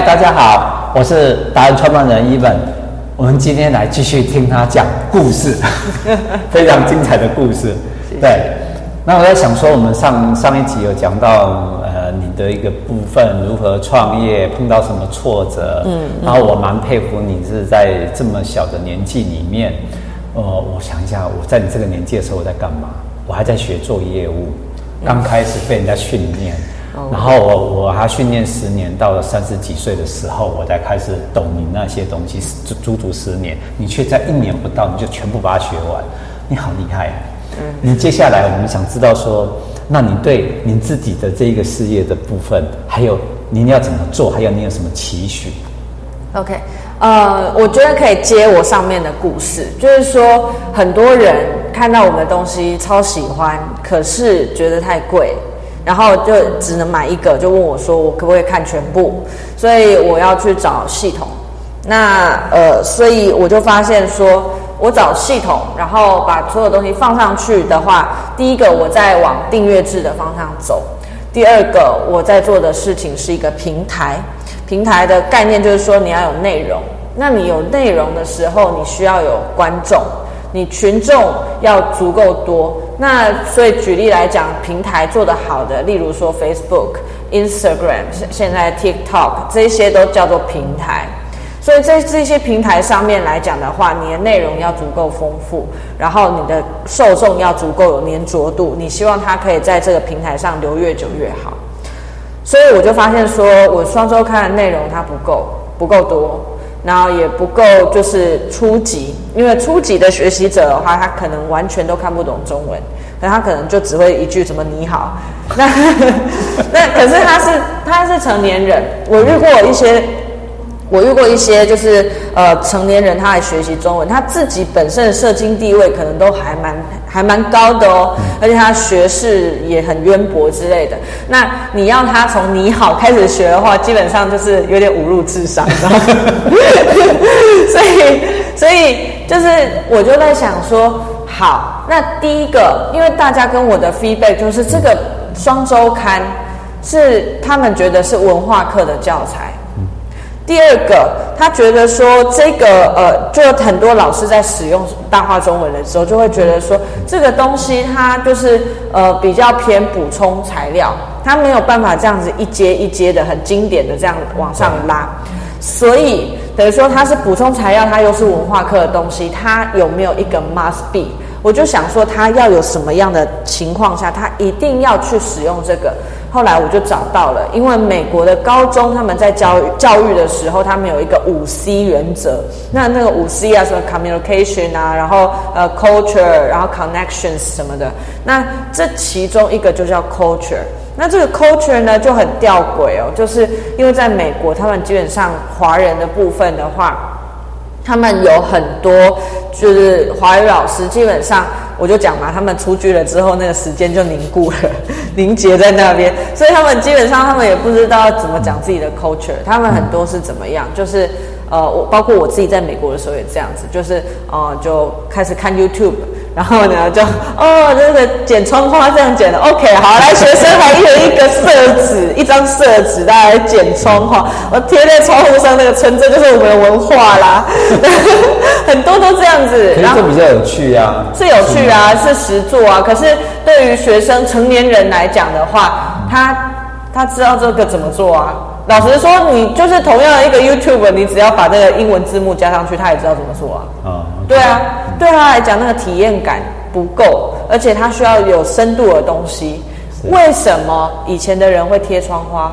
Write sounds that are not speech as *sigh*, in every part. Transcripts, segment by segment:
嗨，大家好，我是达人创办人 Evan。我们今天来继续听他讲故事，*laughs* 非常精彩的故事。对，那我在想说，我们上上一集有讲到，呃，你的一个部分如何创业，碰到什么挫折，嗯，然后我蛮佩服你是在这么小的年纪里面，呃，我想一下，我在你这个年纪的时候我在干嘛？我还在学做业务，刚开始被人家训练。然后我我还训练十年，到了三十几岁的时候，我才开始懂你那些东西，足足十年，你却在一年不到你就全部把它学完，你好厉害啊！嗯，你接下来我们想知道说，那你对您自己的这一个事业的部分，还有您要怎么做，还有你有什么期许？OK，呃，我觉得可以接我上面的故事，就是说很多人看到我们的东西超喜欢，可是觉得太贵。然后就只能买一个，就问我说：“我可不可以看全部？”所以我要去找系统。那呃，所以我就发现说，我找系统，然后把所有东西放上去的话，第一个我在往订阅制的方向走；第二个我在做的事情是一个平台。平台的概念就是说，你要有内容。那你有内容的时候，你需要有观众。你群众要足够多，那所以举例来讲，平台做得好的，例如说 Facebook、Instagram，现在 TikTok 这些都叫做平台。所以在这些平台上面来讲的话，你的内容要足够丰富，然后你的受众要足够有黏着度，你希望他可以在这个平台上留越久越好。所以我就发现说，我双周刊的内容它不够，不够多。然后也不够，就是初级，因为初级的学习者的话，他可能完全都看不懂中文，那他可能就只会一句什么你好，*laughs* 那那可是他是他是成年人，我遇过一些。我遇过一些就是呃成年人，他来学习中文，他自己本身的社经地位可能都还蛮还蛮高的哦，而且他学识也很渊博之类的。那你要他从你好开始学的话，基本上就是有点侮辱智商？*laughs* 所以所以就是我就在想说，好，那第一个，因为大家跟我的 feedback 就是这个双周刊是他们觉得是文化课的教材。第二个，他觉得说这个呃，就很多老师在使用大话中文的时候，就会觉得说这个东西它就是呃比较偏补充材料，它没有办法这样子一阶一阶的很经典的这样往上拉，所以等于说它是补充材料，它又是文化课的东西，它有没有一个 must be？我就想说，他要有什么样的情况下，他一定要去使用这个。后来我就找到了，因为美国的高中他们在教育教育的时候，他们有一个五 C 原则。那那个五 C 啊，什么 communication 啊，然后呃 culture，然后 connections 什么的。那这其中一个就叫 culture。那这个 culture 呢就很吊诡哦，就是因为在美国，他们基本上华人的部分的话，他们有很多就是华语老师，基本上。我就讲嘛，他们出去了之后，那个时间就凝固了，*laughs* 凝结在那边，所以他们基本上他们也不知道怎么讲自己的 culture，他们很多是怎么样，就是呃，我包括我自己在美国的时候也这样子，就是呃，就开始看 YouTube。然后呢，就哦，这个剪窗花这样剪的，OK，好，来，学生还有一个色纸，一张色纸，大家来剪窗花，我贴在窗户上，那个纯真就是我们的文化啦，*laughs* 很多都这样子，然后比较有趣啊，是有趣啊，是实作啊，可是对于学生成年人来讲的话，他他知道这个怎么做啊？老实说，你就是同样的一个 YouTube，你只要把这个英文字幕加上去，他也知道怎么说啊。啊、哦，对啊，对他来讲，那个体验感不够，而且他需要有深度的东西。为什么以前的人会贴窗花？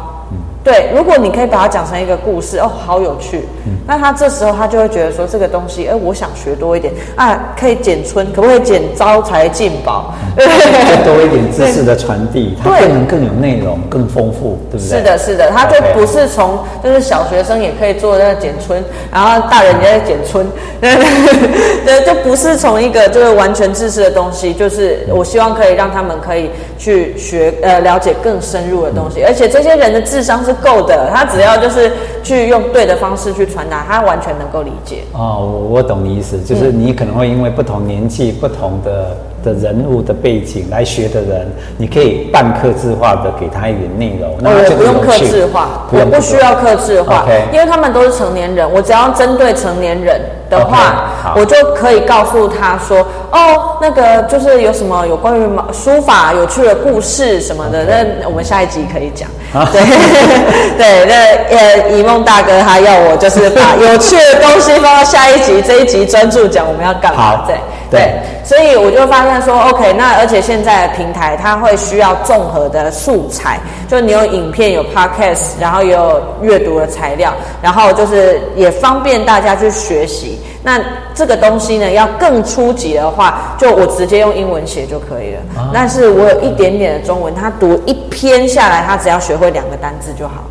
对，如果你可以把它讲成一个故事，哦，好有趣。嗯、那他这时候他就会觉得说，这个东西，哎，我想学多一点啊，可以剪春，可不可以剪招财进宝？再、嗯、多一点知识的传递，*laughs* 它更能更有内容，更丰富，对不对？是的，是的，他就不是从就是小学生也可以做那个剪春，然后大人也在剪春，*laughs* 对，就不是从一个就是完全知识的东西，就是我希望可以让他们可以去学呃了解更深入的东西，而且这些人的智商是。够的，他只要就是去用对的方式去传达，他完全能够理解。哦，我我懂你意思，就是你可能会因为不同年纪、不同的的人物的背景来学的人，你可以半克制化的给他一点内容，那我不用克制化，我不需要克制化因为他们都是成年人，我只要针对成年人的话，okay, 我就可以告诉他说，哦，那个就是有什么有关于书法有趣的故事什么的.那我们下一集可以讲。对 *laughs* 对，那呃，一梦大哥他要我就是把有趣的东西放到下一集，这一集专注讲我们要干嘛？对对，对，所以我就发现说，OK，那而且现在的平台它会需要综合的素材，就你有影片、有 Podcast，然后也有阅读的材料，然后就是也方便大家去学习。那这个东西呢，要更初级的话，就我直接用英文写就可以了。啊、但是我有一点点的中文，他读一篇下来，他只要学会两个单字就好。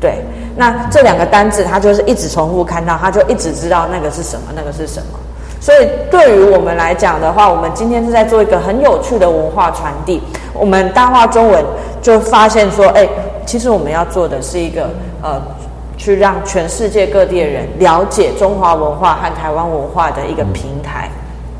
对，那这两个单字，他就是一直重复看到，他就一直知道那个是什么，那个是什么。所以对于我们来讲的话，我们今天是在做一个很有趣的文化传递。我们大话中文就发现说，哎，其实我们要做的是一个呃。去让全世界各地的人了解中华文化和台湾文化的一个平台。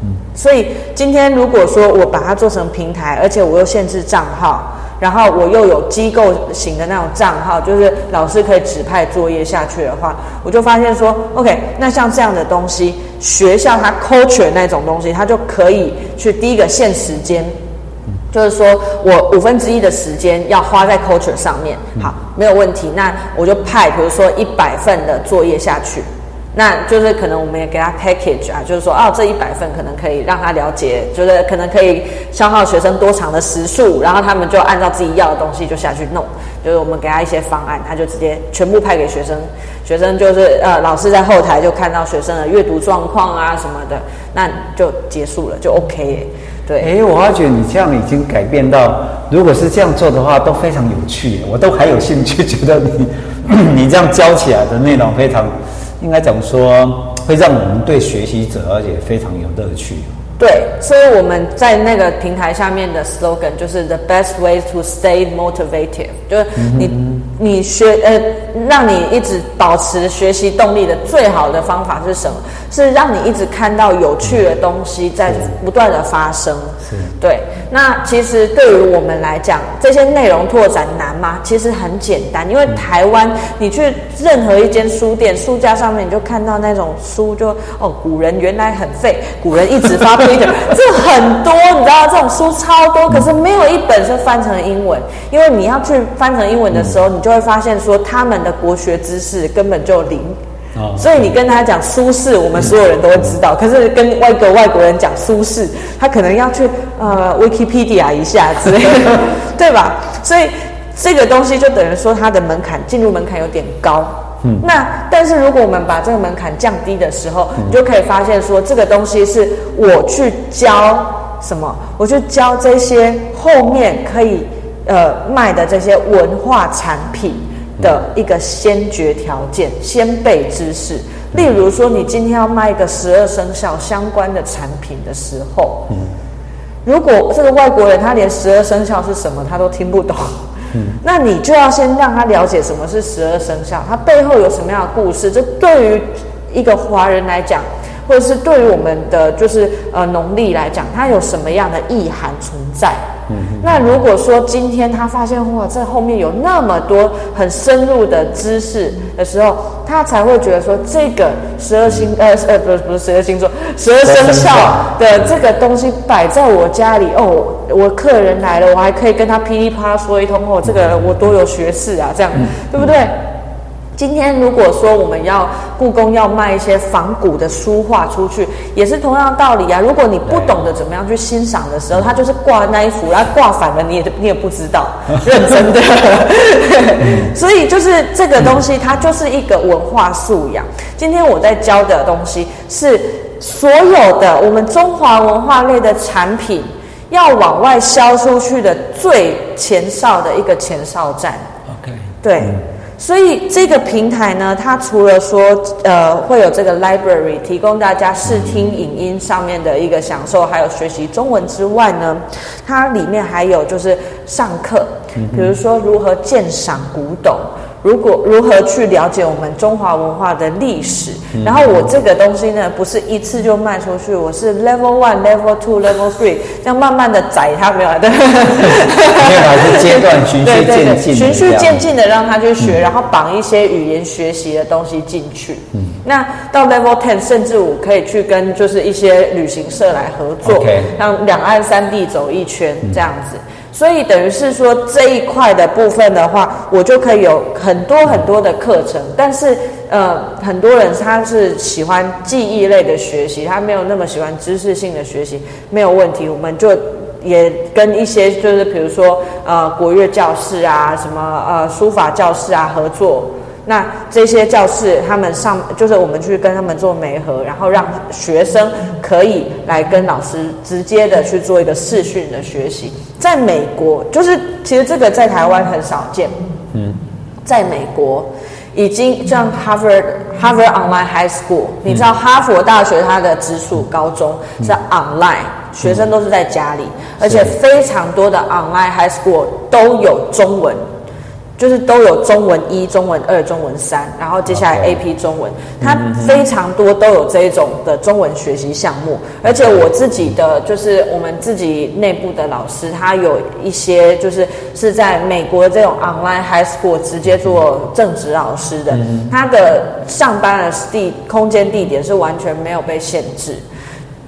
嗯，所以今天如果说我把它做成平台，而且我又限制账号，然后我又有机构型的那种账号，就是老师可以指派作业下去的话，我就发现说，OK，那像这样的东西，学校它 culture 那种东西，它就可以去第一个限时间。就是说我五分之一的时间要花在 culture 上面，好，没有问题。那我就派，比如说一百份的作业下去，那就是可能我们也给他 package 啊，就是说哦，这一百份可能可以让他了解，就是可能可以消耗学生多长的时数，然后他们就按照自己要的东西就下去弄。就是我们给他一些方案，他就直接全部派给学生，学生就是呃，老师在后台就看到学生的阅读状况啊什么的，那就结束了，就 OK。对，哎，我发觉你这样已经改变到，如果是这样做的话，都非常有趣，我都还有兴趣，觉得你 *laughs* 你这样教起来的内容非常，应该怎么说，会让我们对学习者而且非常有乐趣。对，所以我们在那个平台下面的 slogan 就是 the best way to stay motivated，就是你、嗯、你学呃，让你一直保持学习动力的最好的方法是什么？是让你一直看到有趣的东西在不断的发生。是，对。那其实对于我们来讲，这些内容拓展难吗？其实很简单，因为台湾你去任何一间书店，书架上面你就看到那种书就，就哦，古人原来很废，古人一直发 *laughs* 挥。这很多，你知道这种书超多，可是没有一本是翻成英文。因为你要去翻成英文的时候，你就会发现说他们的国学知识根本就零。所以你跟他讲苏轼，我们所有人都会知道。可是跟外国外国人讲苏轼，他可能要去呃 Wikipedia 一下之类的，对吧？所以这个东西就等于说它的门槛进入门槛有点高。嗯，那但是如果我们把这个门槛降低的时候，嗯，你就可以发现说，这个东西是我去教什么？我去教这些后面可以呃卖的这些文化产品的一个先决条件，先备知识。例如说，你今天要卖一个十二生肖相关的产品的时候，嗯，如果这个外国人他连十二生肖是什么他都听不懂。那你就要先让他了解什么是十二生肖，它背后有什么样的故事。这对于一个华人来讲，或者是对于我们的就是呃农历来讲，它有什么样的意涵存在？嗯，那如果说今天他发现哇，这后面有那么多很深入的知识的时候，他才会觉得说，这个十二星呃呃不是不是十二星座十二生肖的这个东西摆在我家里哦，我客人来了，我还可以跟他噼里啪啦说一通哦，这个我多有学识啊，这样对不对？今天如果说我们要故宫要卖一些仿古的书画出去，也是同样的道理啊。如果你不懂得怎么样去欣赏的时候，它就是挂那一幅，然后挂反了，你也你也不知道，*laughs* 认真的。所以就是这个东西，它就是一个文化素养。今天我在教的东西是所有的我们中华文化类的产品要往外销出去的最前哨的一个前哨站。OK，对。所以这个平台呢，它除了说呃会有这个 library 提供大家视听影音上面的一个享受，还有学习中文之外呢，它里面还有就是上课，比如说如何鉴赏古董，如果如何去了解我们中华文化的历史，嗯、然后我这个东西呢，不是一次就卖出去，我是 level one、level two、level three，这样慢慢的宰他没有对，没有 *laughs* 还是阶段循序渐进，循序渐进的让他去学，嗯、然后绑一些语言学习的东西进去。嗯，那到 level ten，甚至我可以去跟就是一些旅行社来合作，让两岸三地走一圈这样子。嗯所以等于是说这一块的部分的话，我就可以有很多很多的课程。但是，呃，很多人他是喜欢记忆类的学习，他没有那么喜欢知识性的学习，没有问题。我们就也跟一些就是比如说呃国乐教室啊，什么呃书法教室啊合作。那这些教室，他们上就是我们去跟他们做媒合，然后让学生可以来跟老师直接的去做一个视讯的学习。在美国，就是其实这个在台湾很少见。嗯，在美国已经像 Harvard Harvard Online High School，你知道哈佛大学它的直属高中是 online，学生都是在家里，而且非常多的 Online High School 都有中文。就是都有中文一、中文二、中文三，然后接下来 AP 中文，它非常多都有这一种的中文学习项目。而且我自己的就是我们自己内部的老师，他有一些就是是在美国这种 online high school 直接做正职老师的，他的上班的地空间地点是完全没有被限制。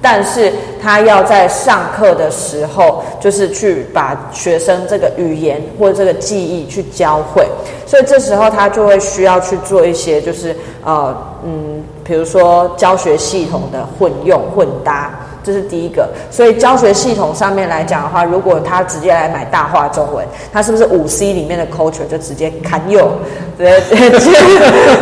但是他要在上课的时候，就是去把学生这个语言或这个记忆去教会，所以这时候他就会需要去做一些，就是呃嗯，比如说教学系统的混用混搭。这是第一个，所以教学系统上面来讲的话，如果他直接来买大话中文，他是不是五 C 里面的 culture 就直接砍右，*laughs* 直接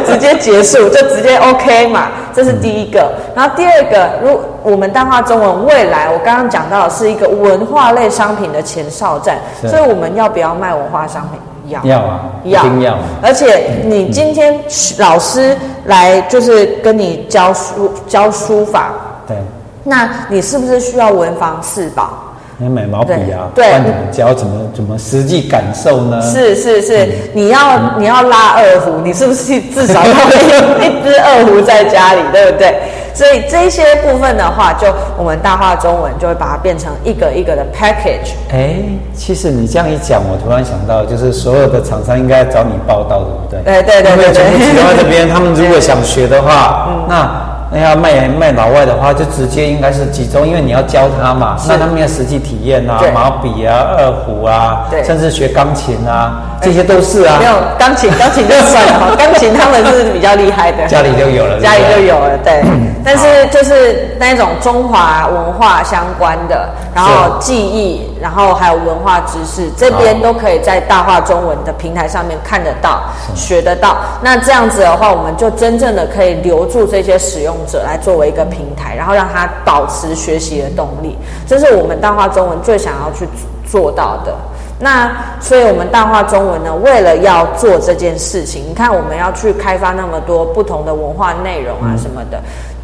直接结束，就直接 OK 嘛？这是第一个。然后第二个，如我们大话中文未来，我刚刚讲到的是一个文化类商品的前哨站，所以我们要不要卖文化商品？要，要啊，要，一定要。而且你今天老师来就是跟你教书教书法，对。那你是不是需要文房四宝？你要买毛笔啊，对，怎么教？怎么怎么实际感受呢？是是是，你要你要拉二胡，你是不是至少 *laughs* 要有一支二胡在家里，对不对？所以这些部分的话，就我们大话中文就会把它变成一个一个的 package。哎，其实你这样一讲，我突然想到，就是所有的厂商应该找你报道，对不对？对对对对对。因为这边他们如果想学的话，那。那要卖卖老外的话，就直接应该是集中，因为你要教他嘛，是。那他们要实际体验啊，毛笔啊、二胡啊，对。甚至学钢琴啊，这些都是啊。没有钢琴，*laughs* 钢琴就算了，*laughs* 钢琴他们是比较厉害的，家里就有了，家里就有了，对。但是就是那种中华文化相关的，然后记忆，然后还有文化知识，这边都可以在大话中文的平台上面看得到、学得到。那这样子的话，我们就真正的可以留住这些使用者来作为一个平台，然后让他保持学习的动力。这是我们大话中文最想要去做到的。那所以，我们大话中文呢，为了要做这件事情，你看我们要去开发那么多不同的文化内容啊什么的。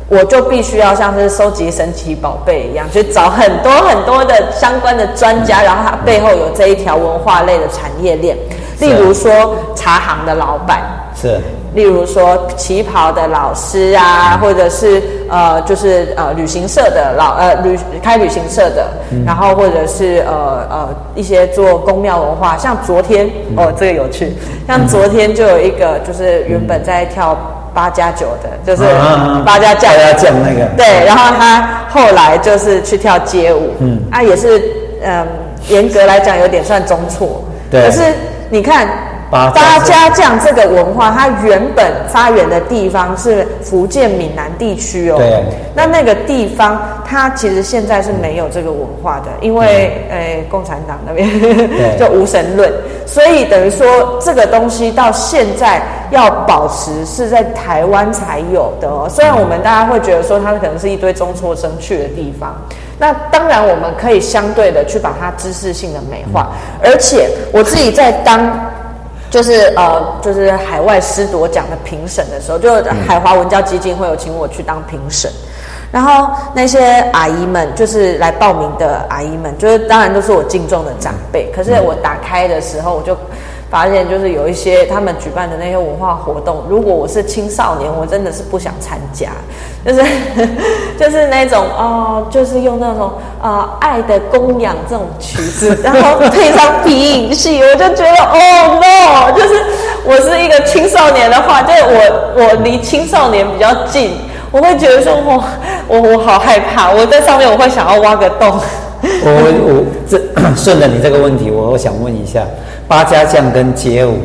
我就必须要像是收集神奇宝贝一样，去找很多很多的相关的专家，然后他背后有这一条文化类的产业链。例如说茶行的老板，是；例如说旗袍的老师啊，或者是呃，就是呃旅行社的老呃旅开旅行社的，然后或者是呃呃一些做宫庙文化，像昨天哦这个有趣，像昨天就有一个就是原本在跳。八加九的，就是八加酱，八加酱那个。对，然后他后来就是去跳街舞，嗯，啊，也是，嗯，严格来讲有点算中错，对。可是你看。八家将这个文化，它原本发源的地方是福建闽南地区哦。对。那那个地方，它其实现在是没有这个文化的，因为呃、嗯，共产党那边 *laughs* 就无神论，所以等于说这个东西到现在要保持是在台湾才有的哦。虽然我们大家会觉得说它可能是一堆中辍生去的地方，那当然我们可以相对的去把它知识性的美化，而且我自己在当。就是呃，就是海外师铎奖的评审的时候，就海华文教基金会有请我去当评审，然后那些阿姨们，就是来报名的阿姨们，就是当然都是我敬重的长辈。可是我打开的时候，我就发现就是有一些他们举办的那些文化活动，如果我是青少年，我真的是不想参加，就是 *laughs* 就是那种哦，就是用那种啊、爱的供养这种曲子，然后配上皮影戏，我就觉得 *laughs* 哦 no，就是我是一个青少年的话，就是我我离青少年比较近，我会觉得说我我我好害怕，我在上面我会想要挖个洞。*laughs* 我我这 *coughs* 顺着你这个问题，我我想问一下，八家将跟街舞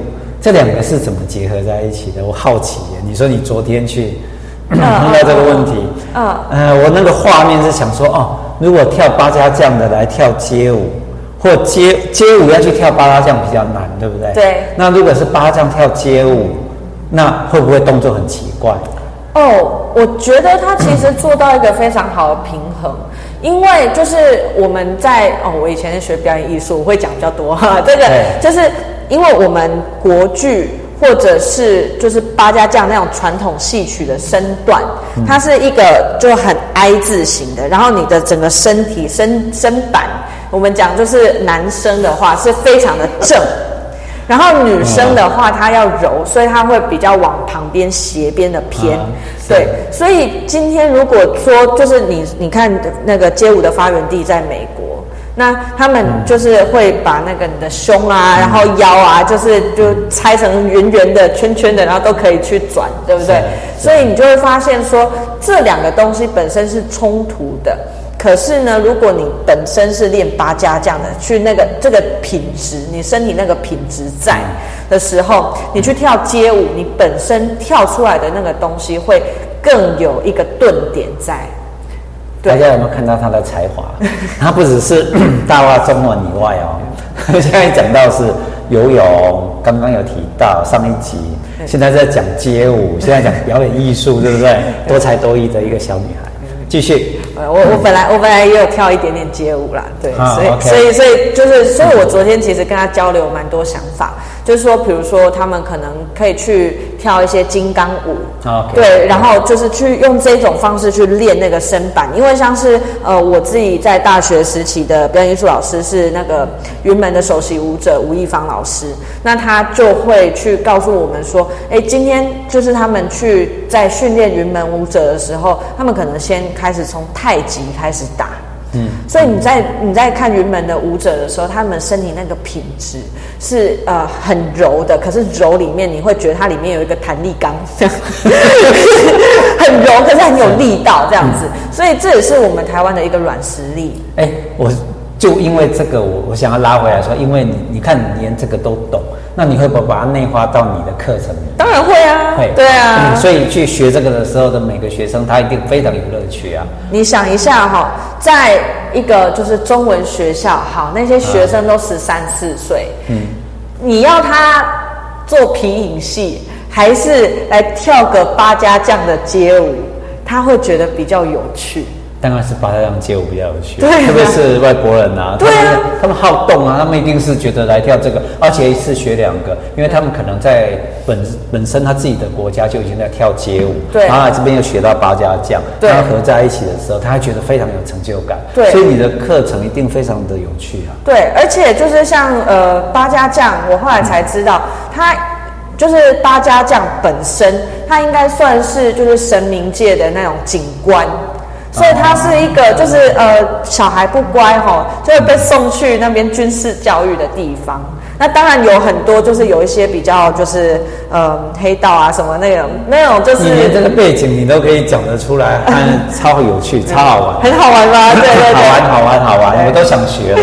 这两个是怎么结合在一起的？我好奇耶。你说你昨天去 *coughs* 碰到这个问题，嗯，呃，我那个画面是想说，哦，如果跳八家将的来跳街舞，或街街舞要去跳八家将比较难，对不对？对。那如果是八家将跳街舞，那会不会动作很奇怪？哦，我觉得他其实做到一个非常好的平衡。因为就是我们在哦，我以前是学表演艺术，我会讲比较多哈。*laughs* 这个就是因为我们国剧或者是就是八家将那种传统戏曲的身段，它是一个就很 I 字形的，然后你的整个身体身身板，我们讲就是男生的话是非常的正。然后女生的话，她要柔，所以她会比较往旁边斜边的偏。啊、对，所以今天如果说就是你你看那个街舞的发源地在美国，那他们就是会把那个你的胸啊，嗯、然后腰啊，就是就拆成圆圆的圈圈的，然后都可以去转，对不对？所以你就会发现说，这两个东西本身是冲突的。可是呢，如果你本身是练八家将的，去那个这个品质，你身体那个品质在的时候，你去跳街舞，你本身跳出来的那个东西会更有一个顿点在。大家有没有看到他的才华？他不只是大话中文以外哦，*laughs* 现在讲到是游泳，刚刚有提到上一集，现在在讲街舞，现在讲表演艺术，对不对？多才多艺的一个小女孩。继续，呃，我我本来我本来也有跳一点点街舞啦，对，啊、所以 okay 所以所以就是，所以我昨天其实跟他交流蛮多想法，就是说，比如说他们可能可以去跳一些金刚舞，对，然后就是去用这种方式去练那个身板，因为像是呃我自己在大学时期的表演艺术老师是那个云门的首席舞者吴亦芳老师，那他就会去告诉我们说，哎，今天就是他们去在训练云门舞者的时候，他们可能先。开始从太极开始打，嗯，所以你在你在看云门的舞者的时候，他们身体那个品质是呃很柔的，可是柔里面你会觉得它里面有一个弹力钢，这样 *laughs* 很柔，可是很有力道这样子，嗯、所以这也是我们台湾的一个软实力。哎，我就因为这个，我我想要拉回来说，因为你你看你连这个都懂。那你会不会把它内化到你的课程里？当然会啊，会，对啊、嗯。所以去学这个的时候的每个学生，他一定非常有乐趣啊。你想一下哈，在一个就是中文学校，好，那些学生都十三四岁，嗯，你要他做皮影戏，还是来跳个八家将的街舞，他会觉得比较有趣。当然是八家将街舞比较有趣，对啊、特别是外国人啊，对啊，他们好动啊，他们一定是觉得来跳这个，而且一次学两个，因为他们可能在本本身他自己的国家就已经在跳街舞，对，然后来这边又学到八家将，对，然后合在一起的时候，他还觉得非常有成就感，对，所以你的课程一定非常的有趣啊，对，而且就是像呃八家将，我后来才知道，他就是八家将本身，他应该算是就是神明界的那种警官。所以他是一个，就是呃，小孩不乖哦，就会被送去那边军事教育的地方。那当然有很多，就是有一些比较，就是呃，黑道啊什么那种，那种就是。你连这个背景你都可以讲得出来，超有趣，超好玩。很好玩吧？对对对。好玩，好玩，好玩，我都想学。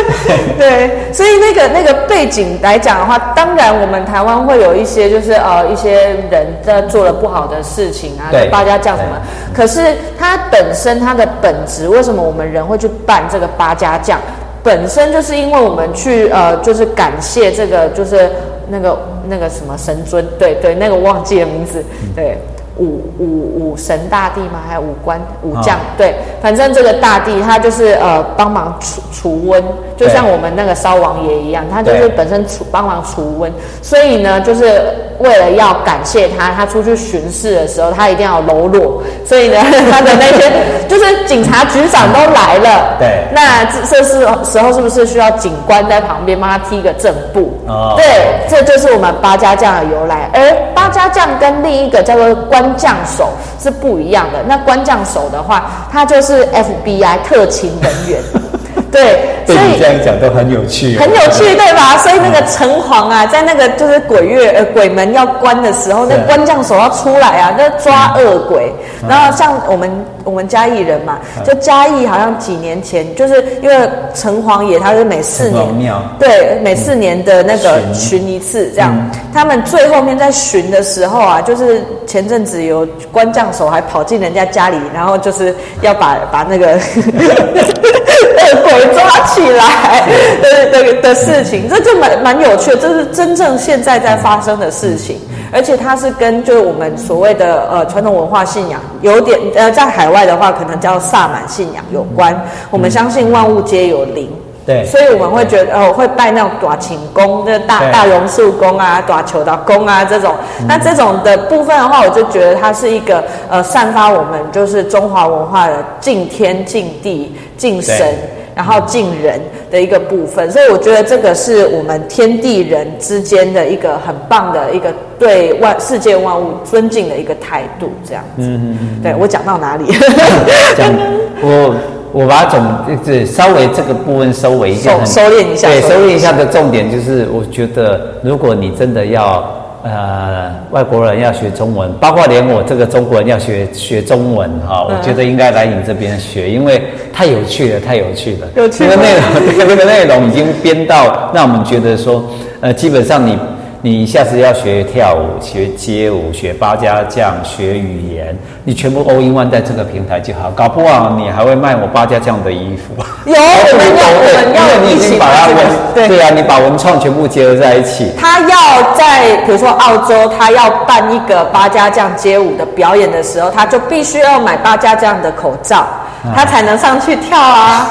*laughs* 对，所以那个那个背景来讲的话，当然我们台湾会有一些，就是呃，一些人在做了不好的事情啊，对八家将什么。可是它本身它的本质，为什么我们人会去办这个八家将？本身就是因为我们去呃，就是感谢这个，就是那个那个什么神尊，对对，那个忘记了名字，对，武武武神大帝吗？还有武官武将？哦、对，反正这个大帝他就是呃帮忙除除瘟，就像我们那个烧王爷一样，他就是本身除帮忙除瘟，所以呢，就是为了要感谢他，他出去巡视的时候，他一定要喽啰，所以呢，*laughs* 他的那些就是警察局长都来了，对，那这这是时候是不是需要警官在旁边帮他踢个正步？哦，对，这就是我们八家将的由来。而八家将跟另一个叫做官将手是不一样的。那官将手的话，他就是 FBI 特勤人员。*laughs* 对，所以你这样讲都很有趣，很有趣，对吧？所以那个城隍啊，在那个就是鬼月呃鬼门要关的时候，那关将手要出来啊，那抓恶鬼。然后像我们我们嘉义人嘛，就嘉义好像几年前，就是因为城隍爷他是每四年对每四年的那个巡。一次这样，他们最后面在巡的时候啊，就是前阵子有关将手还跑进人家家里，然后就是要把把那个 *laughs* 恶鬼。抓起来的的的事情，这就蛮蛮有趣的，这是真正现在在发生的事情，而且它是跟就是我们所谓的呃传统文化信仰有点呃，在海外的话可能叫萨满信仰有关。我们相信万物皆有灵，对，所以我们会觉得呃会拜那种大请公，就是大大榕树宫啊、大求道公啊这种。那这种的部分的话，我就觉得它是一个呃散发我们就是中华文化的敬天敬地敬神。然后敬人的一个部分，所以我觉得这个是我们天地人之间的一个很棒的一个对万世界万物尊敬的一个态度，这样子。嗯嗯嗯。对，我讲到哪里？*laughs* 讲我我把它总就是稍微这个部分收尾一下，收收敛一下。对，收敛一下的重点就是，我觉得如果你真的要。呃，外国人要学中文，包括连我这个中国人要学学中文哈，我觉得应该来你这边学，因为太有趣了，太有趣了。有趣。这个内容，*laughs* 这个内容已经编到让我们觉得说，呃，基本上你。你下次要学跳舞、学街舞、学八家将、学语言，你全部 all in one 在这个平台就好。搞不好你还会卖我八家将的衣服。有，我们要，我们要因为你已经把它文，对对啊，你把文创全部结合在一起。他要在比如说澳洲，他要办一个八家将街舞的表演的时候，他就必须要买八家将的口罩。他才能上去跳啊，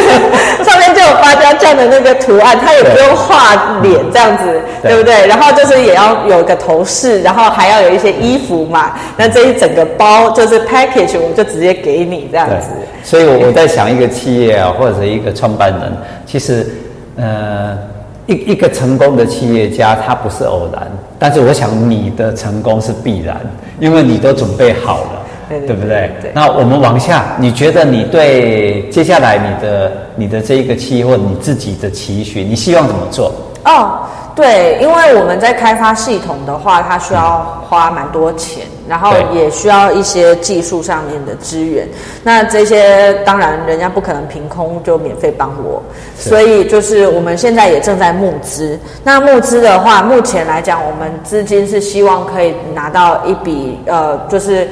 *laughs* 上面就有芭蕉酱的那个图案，他也不用画脸这样子，对，对不对？然后就是也要有个头饰，然后还要有一些衣服嘛。那这一整个包就是 package，我就直接给你这样子。所以我在想，一个企业啊，或者是一个创办人，其实呃，一一个成功的企业家，他不是偶然。但是我想你的成功是必然，因为你都准备好了。对，不对？对。那我们往下，你觉得你对接下来你的你的这一个期或你自己的期许，你希望怎么做？哦，对，因为我们在开发系统的话，它需要花蛮多钱，然后也需要一些技术上面的资源。那这些当然人家不可能凭空就免费帮我，所以就是我们现在也正在募资。那募资的话，目前来讲，我们资金是希望可以拿到一笔呃，就是。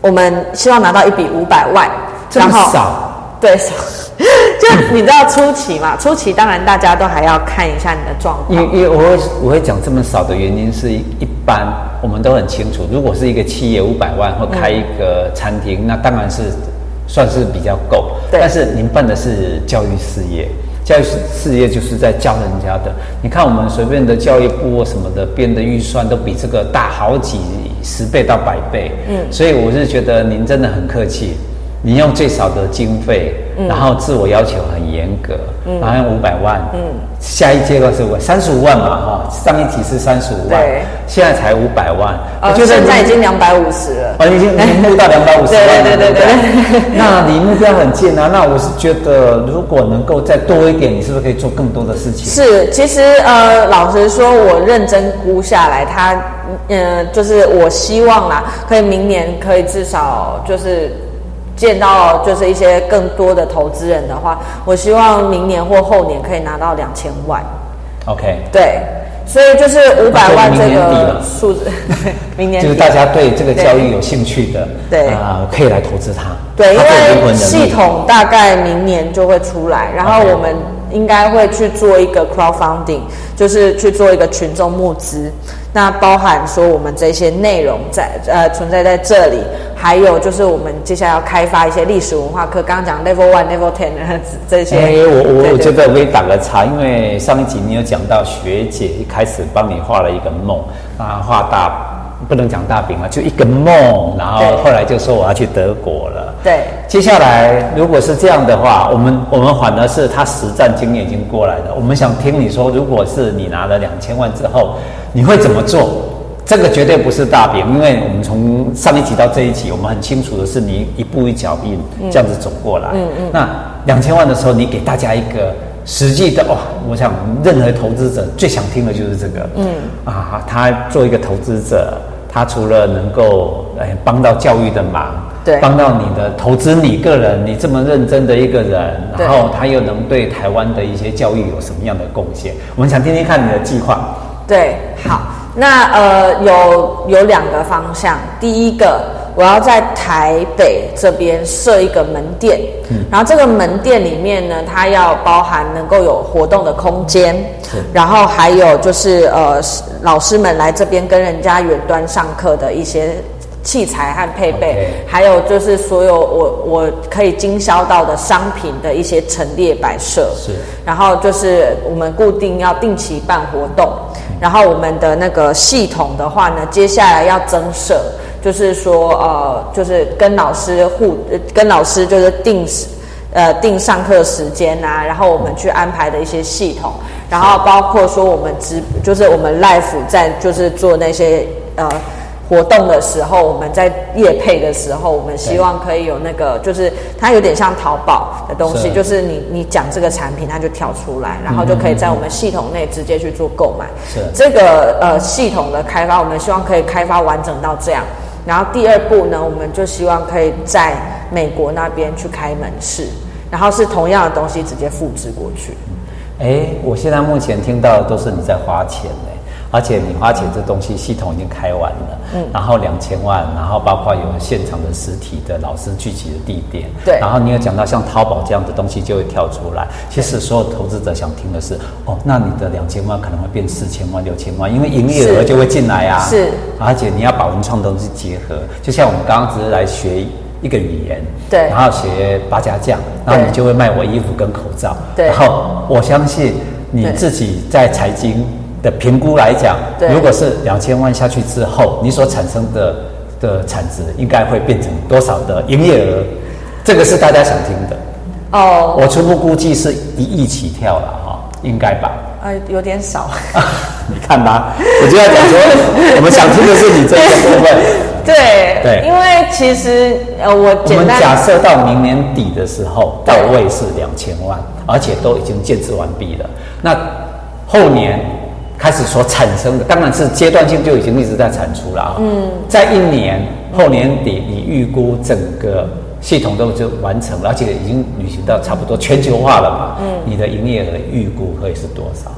我们希望拿到一笔五百万，这么少？对，少。*laughs* 就你知道初期嘛？*laughs* 初期当然大家都还要看一下你的状况。因为因为我会我会讲这么少的原因是，一般我们都很清楚，如果是一个企业五百万或开一个餐厅，嗯、那当然是算是比较够。对。但是您办的是教育事业。教育事业就是在教人家的。你看，我们随便的教育部或什么的编的预算都比这个大好几十倍到百倍。嗯，所以我是觉得您真的很客气。你用最少的经费，嗯、然后自我要求很严格，嗯，然后用五百万，嗯，下一阶段是五三十五万嘛，哈，上一期是三十五万，对，现在才五百万，哦，就现在已经两百五十了，哦，已经已经募到两百五十万了，对对对对，对，那离目标很近啊，那我是觉得如果能够再多一点，你是不是可以做更多的事情？是，其实呃，老实说，我认真估下来，他，呃，就是我希望啦，可以明年可以至少就是。见到就是一些更多的投资人的话，我希望明年或后年可以拿到两千万。OK，对，所以就是五百万这个数字，明年 *laughs* 就是大家对这个交易有兴趣的，对啊、呃，可以来投资它。对，因为系统大概明年就会出来，然后我们应该会去做一个 crowdfunding，就是去做一个群众募资。那包含说我们这些内容在呃存在在这里，还有就是我们接下来要开发一些历史文化课，刚刚讲 level one、level ten 这些。哎，我我我觉得我可以打个岔，因为上一集你有讲到学姐一开始帮你画了一个梦，啊画大。不能讲大饼了，就一个梦，然后后来就说我要去德国了。对，接下来如果是这样的话，我们我们反而是他实战经验已经过来了。我们想听你说，如果是你拿了两千万之后，你会怎么做？这个绝对不是大饼，因为我们从上一集到这一集，我们很清楚的是你一步一脚印这样子走过来。嗯嗯。那两千万的时候，你给大家一个。实际的哇，我想任何投资者最想听的就是这个。嗯啊，他做一个投资者，他除了能够哎帮到教育的忙，对，帮到你的投资你个人，你这么认真的一个人，然后他又能对台湾的一些教育有什么样的贡献？我们想听听看你的计划。对，好，那呃有有两个方向，第一个。我要在台北这边设一个门店，嗯，然后这个门店里面呢，它要包含能够有活动的空间，然后还有就是呃，老师们来这边跟人家远端上课的一些器材和配备.还有就是所有我我可以经销到的商品的一些陈列摆设，是，然后就是我们固定要定期办活动，然后我们的那个系统的话呢，接下来要增设。就是说，呃，就是跟老师互，跟老师就是定时，呃，定上课时间啊，然后我们去安排的一些系统，然后包括说我们直，就是我们 live 在就是做那些呃活动的时候，我们在业配的时候，我们希望可以有那个，就是它有点像淘宝的东西，是就是你你讲这个产品，它就跳出来，然后就可以在我们系统内直接去做购买。是这个呃系统的开发，我们希望可以开发完整到这样。然后第二步呢，我们就希望可以在美国那边去开门市，然后是同样的东西直接复制过去。哎，我现在目前听到的都是你在花钱。而且你花钱这东西系统已经开完了，嗯，然后两千万，然后包括有现场的实体的老师聚集的地点，对，然后你有讲到像淘宝这样的东西就会跳出来。其实所有投资者想听的是，哦，那你的两千万可能会变四千万、六千万，因为营业额就会进来啊。是，而且你要把文创东西结合，就像我们刚刚只是来学一个语言，对，然后学八家将，然后你就会卖我衣服跟口罩，对，然后我相信你自己在财经。的评估来讲，如果是两千万下去之后，你所产生的的产值应该会变成多少的营业额？这个是大家想听的。哦，我初步估计是一亿起跳了哈，应该吧？呃，有点少。*laughs* 你看吧，我就要讲说，我们想听的是你这个部分。*laughs* 对对，因为其实呃，我我们假设到明年底的时候到位是两千万，而且都已经建置完毕了。那后年。开始所产生的，当然是阶段性就已经一直在产出了啊。嗯，在一年后年底，你预估整个系统都就完成了，而且已经履行到差不多全球化了嘛。嗯，你的营业额预估会是多少？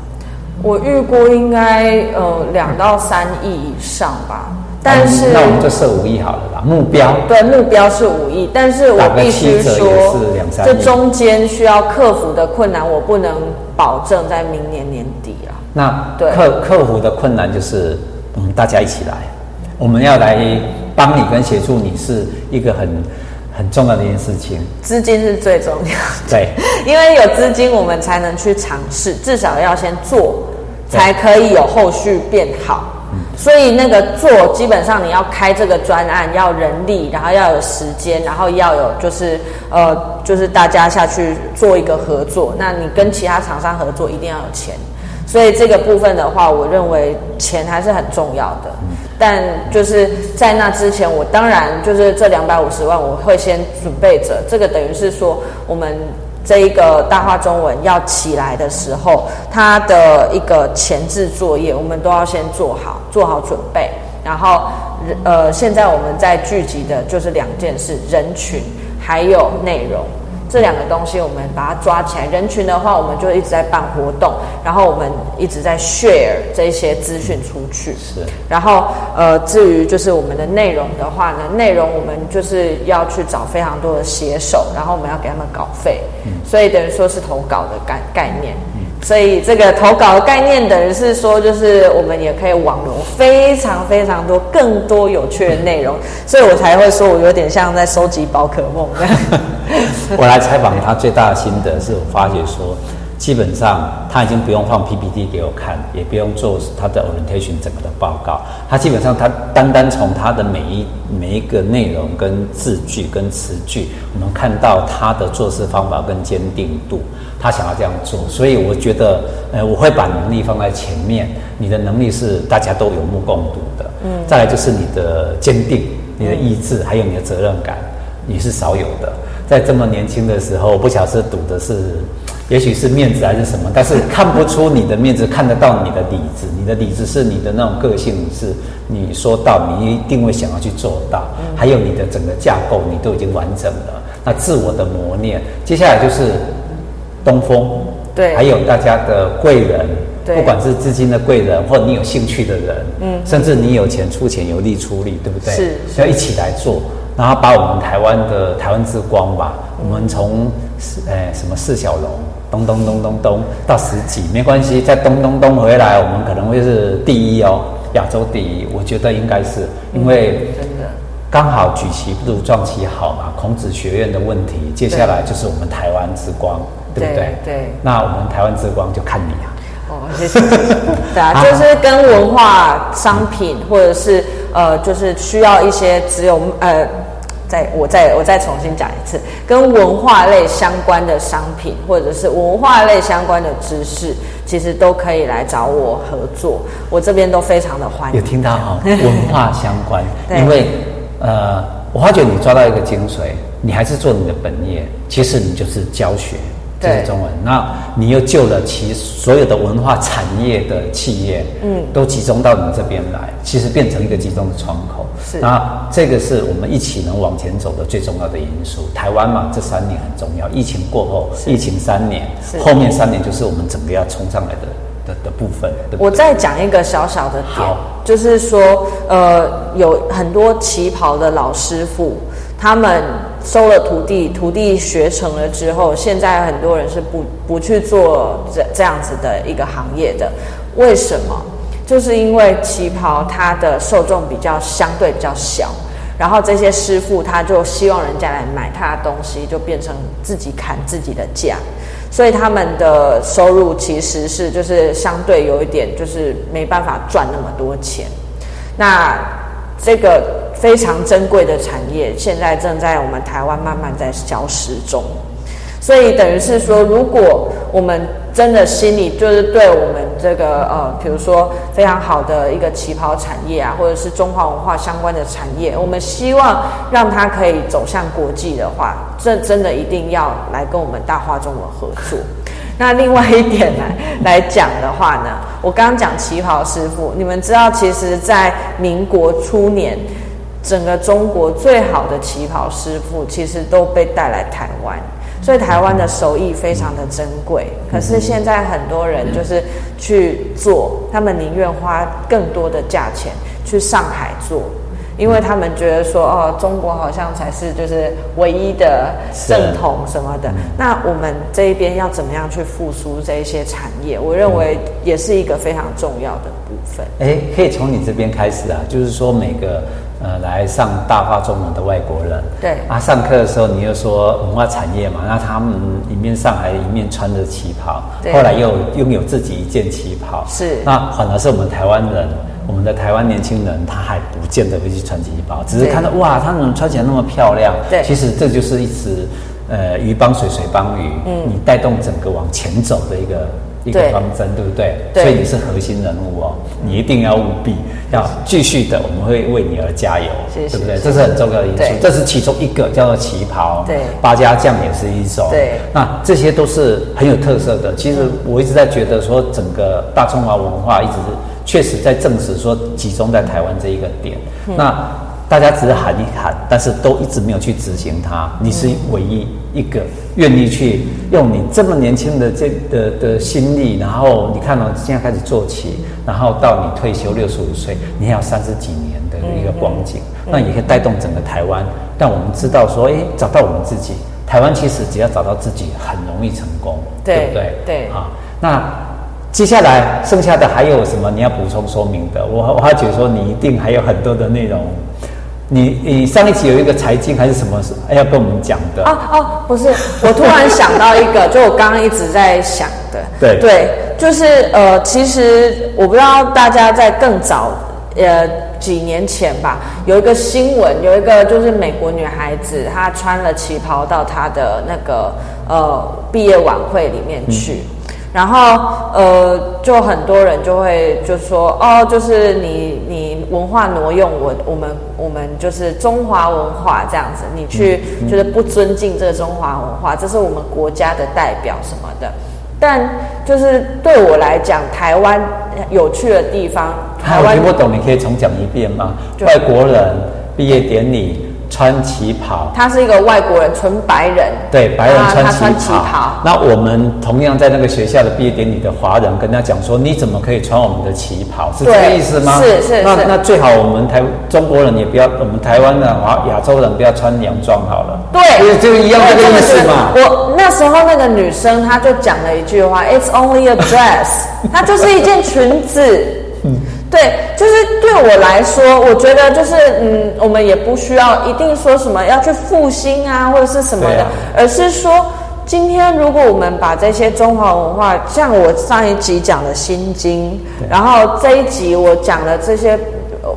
我预估应该呃两到三亿以上吧。但是那我们就设五亿好了吧？目标对，目标是五亿，但是我必须说，这中间需要克服的困难，我不能保证在明年年底啊。那克克服的困难就是，嗯，大家一起来，我们要来帮你跟协助你，是一个很很重要的一件事情。资金是最重要的，对，*laughs* 因为有资金，我们才能去尝试，至少要先做，才可以有后续变好。嗯，所以那个做，基本上你要开这个专案，要人力，然后要有时间，然后要有就是呃，就是大家下去做一个合作。那你跟其他厂商合作，一定要有钱。所以这个部分的话，我认为钱还是很重要的。但就是在那之前，我当然就是这两百五十万，我会先准备着。这个等于是说，我们这一个大话中文要起来的时候，它的一个前置作业，我们都要先做好，做好准备。然后，呃，现在我们在聚集的就是两件事：人群还有内容。这两个东西，我们把它抓起来。人群的话，我们就一直在办活动，然后我们一直在 share 这些资讯出去。是。然后，呃，至于就是我们的内容的话呢，内容我们就是要去找非常多的写手，然后我们要给他们稿费。嗯。所以等于说是投稿的概概念。所以这个投稿的概念等于是说，就是我们也可以网罗非常非常多更多有趣的内容，所以我才会说我有点像在收集宝可梦。*laughs* 我来采访他最大的心得是我发觉说，基本上他已经不用放 PPT 给我看，也不用做他的 orientation 整个的报告，他基本上他单单从他的每一每一个内容跟字句跟词句，我们看到他的做事方法跟坚定度，他想要这样做，所以我觉得，呃，我会把能力放在前面，你的能力是大家都有目共睹的，嗯，再来就是你的坚定、你的意志，还有你的责任感，你是少有的，在这么年轻的时候，我不晓得是赌的是。也许是面子还是什么，但是看不出你的面子，看得到你的底子。*laughs* 你的底子是你的那种个性，是你说到你一定会想要去做到。还有你的整个架构，你都已经完整了。那自我的磨练，接下来就是东风，对，还有大家的贵人，对，不管是资金的贵人，或者你有兴趣的人，嗯，甚至你有钱出钱，有力出力，对不对？是，要一起来做。然后把我们台湾的台湾之光吧，我们从四诶什么四小龙。咚咚咚咚咚到十几没关系，再咚咚咚回来，我们可能会是第一哦，亚洲第一，我觉得应该是，因为真的刚好举旗不如撞旗好嘛。孔子学院的问题，接下来就是我们台湾之光，对，对不对？对。那我们台湾之光就看你啊。哦，谢谢。对啊，*laughs* 就是跟文化商品，或者是呃，就是需要一些只有呃。再我再我再重新讲一次，跟文化类相关的商品或者是文化类相关的知识，其实都可以来找我合作，我这边都非常的欢迎。有听到哈、哦，*laughs* 文化相关，因为呃，我发觉你抓到一个精髓，你还是做你的本业，其实你就是教学。这是中文，那你又救了其所有的文化产业的企业，嗯，都集中到你这边来，其实变成一个集中的窗口。是，那这个是我们一起能往前走的最重要的因素。台湾嘛，这三年很重要，疫情过后，疫情三年，后面三年就是我们整个要冲上来的的的部分。对对，我再讲一个小小的点，就是说，呃，有很多旗袍的老师傅，他们。收了徒弟，徒弟学成了之后，现在很多人是不不去做这这样子的一个行业的。为什么？就是因为旗袍它的受众比较相对比较小，然后这些师傅他就希望人家来买他的东西，就变成自己砍自己的价，所以他们的收入其实是就是相对有一点就是没办法赚那么多钱。那这个。非常珍贵的产业，现在正在我们台湾慢慢在消失中，所以等于是说，如果我们真的心里就是对我们这个呃，比如说非常好的一个旗袍产业啊，或者是中华文化相关的产业，我们希望让它可以走向国际的话，这真的一定要来跟我们大话中文合作。*laughs* 那另外一点来来讲的话呢，我刚刚讲旗袍师傅，你们知道，其实在民国初年。整个中国最好的旗袍师傅，其实都被带来台湾，所以台湾的手艺非常的珍贵。可是现在很多人就是去做，他们宁愿花更多的价钱去上海做。因为他们觉得说，哦，中国好像才是就是唯一的正统什么的。那我们这一边要怎么样去复苏这一些产业？我认为也是一个非常重要的部分。哎，可以从你这边开始啊，就是说每个呃来上大话中文的外国人，对啊，上课的时候你又说文化产业嘛，那他们一面上海一面穿着旗袍，后来又拥有自己一件旗袍，是那反而是我们台湾人。我们的台湾年轻人，他还不见得会去穿旗袍，只是看到哇，他们穿起来那么漂亮。对，其实这就是一直，呃，鱼帮水，水帮鱼，嗯，你带动整个往前走的一个一个方针，对不对？对。所以你是核心人物哦，你一定要务必要继续的，我们会为你而加油，对不对？这是很重要的因素，这是其中一个叫做旗袍，对，八家将也是一种，对。那这些都是很有特色的。其实我一直在觉得说，整个大中华文化一直是。确实在证实说集中在台湾这一个点，嗯、那大家只是喊一喊，但是都一直没有去执行它。你是唯一一个愿意去用你这么年轻的这的的心力，然后你看到、哦、现在开始做起，然后到你退休六十五岁，你还有三十几年的一个光景，那也可以带动整个台湾。但我们知道说，哎，找到我们自己，台湾其实只要找到自己，很容易成功，对，对不对？对，啊，那。接下来剩下的还有什么你要补充说明的？我我还觉得说你一定还有很多的内容，你你上一期有一个财经还是什么是要跟我们讲的？哦哦，不是，我突然想到一个，*laughs* 就我刚刚一直在想的。对对，就是呃，其实我不知道大家在更早呃几年前吧，有一个新闻，有一个就是美国女孩子，她穿了旗袍到她的那个呃毕业晚会里面去。嗯然后，呃，就很多人就会就说，哦，就是你你文化挪用我我们我们就是中华文化这样子，你去就是不尊敬这个中华文化，这是我们国家的代表什么的。但就是对我来讲，台湾有趣的地方，台湾 *laughs* 我听不懂，你可以重讲一遍吗？外国人毕业典礼。穿旗袍，他是一个外国人，纯白人。对，白人穿旗袍。穿旗袍。那我们同样在那个学校的毕业典礼的华人跟他讲说：“你怎么可以穿我们的旗袍？”是这个意思吗？是是是。那那最好我们台中国人也不要，我们台湾的华亚洲人不要穿洋装好了。对，就一样这个意思嘛。我那时候那个女生，她就讲了一句话：*laughs* “It's only a dress。”它就是一件裙子。嗯。对，就是对我来说，我觉得就是嗯，我们也不需要一定说什么要去复兴啊，或者是什么的，啊、而是说，今天如果我们把这些中华文化，像我上一集讲的《心经》，然后这一集我讲的这些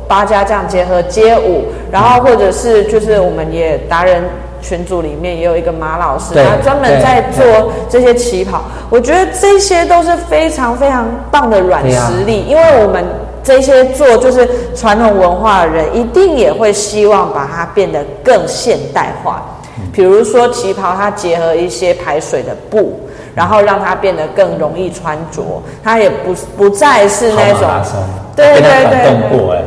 八家将结合街舞，然后或者是就是我们也达人群组里面也有一个马老师，他专门在做这些旗袍，我觉得这些都是非常非常棒的软实力，啊、因为我们。这些做就是传统文化的人，一定也会希望把它变得更现代化。比如说旗袍，它结合一些排水的布，然后让它变得更容易穿着。它也不不再是那种，对对对对。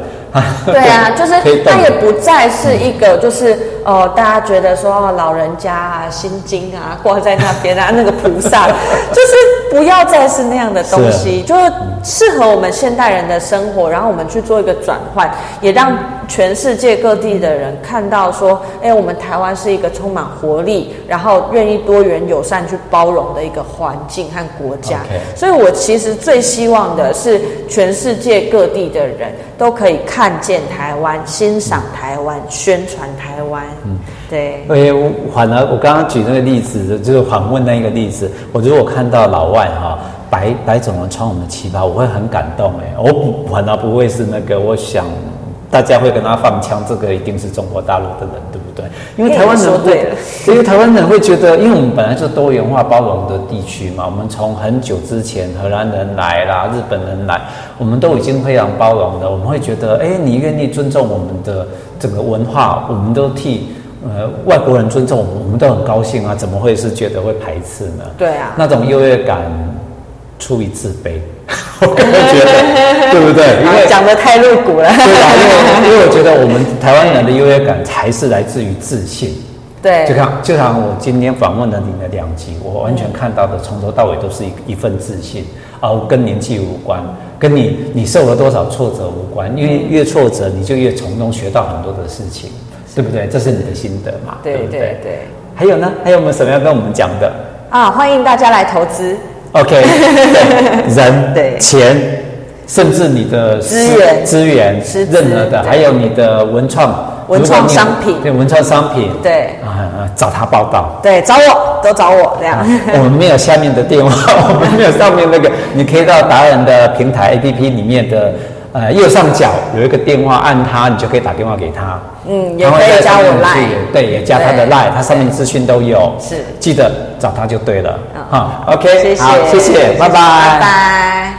对啊，就是 *laughs* 它也不再是一个，就是呃，大家觉得说老人家啊，心经啊挂在那边啊，*laughs* 那个菩萨，就是不要再是那样的东西，就是适合我们现代人的生活，然后我们去做一个转换，也让全世界各地的人看到说，哎，我们台湾是一个充满活力，然后愿意多元友善去包容的一个环境和国家。所以我其实最希望的是，全世界各地的人都可以看。看见台湾，欣赏台湾，宣传台湾。嗯，对。因反而我刚刚举那个例子，就是访问那一个例子，我如果看到老外哈白白种人穿我们的旗袍，我会很感动哎。我不反而不会是那个，我想。大家会跟他放枪，这个一定是中国大陆的人，对不对？因为台湾人会，*laughs* 因为台湾人会觉得，因为我们本来是多元化包容的地区嘛，我们从很久之前荷兰人来啦，日本人来，我们都已经非常包容的。我们会觉得，哎，你愿意尊重我们的整个文化，我们都替呃外国人尊重我们，我们都很高兴啊，怎么会是觉得会排斥呢？对啊，那种优越感出于自卑。*laughs* 我个人觉得，*laughs* 对不对？因为讲的太露骨了。对啊，因为 *laughs* 因为我觉得我们台湾人的优越感才是来自于自信。对，就像就像我今天访问了你的两集，我完全看到的从头到尾都是一一份自信啊，跟年纪无关，跟你你受了多少挫折无关，因为越挫折你就越从中学到很多的事情，对不对？这是你的心得嘛？对？对对。还有呢？还有没有什么要跟我们讲的？啊，欢迎大家来投资。OK，*laughs* 人、对。钱，甚至你的资源、资源，任何的，还有你的文创、文创商品，对文创商品，对。啊，找他报道，对，找我，都找我这样。我们没有下面的电话，*laughs* 我们没有上面那个，你可以到达人的平台 APP 里面的呃右上角有一个电话，按它你就可以打电话给他。嗯，也可以加我 Line，对，也加他的 Line，他上面资讯都有。是，记得找他就对了。好，OK，谢谢，好，谢谢，拜拜，拜拜。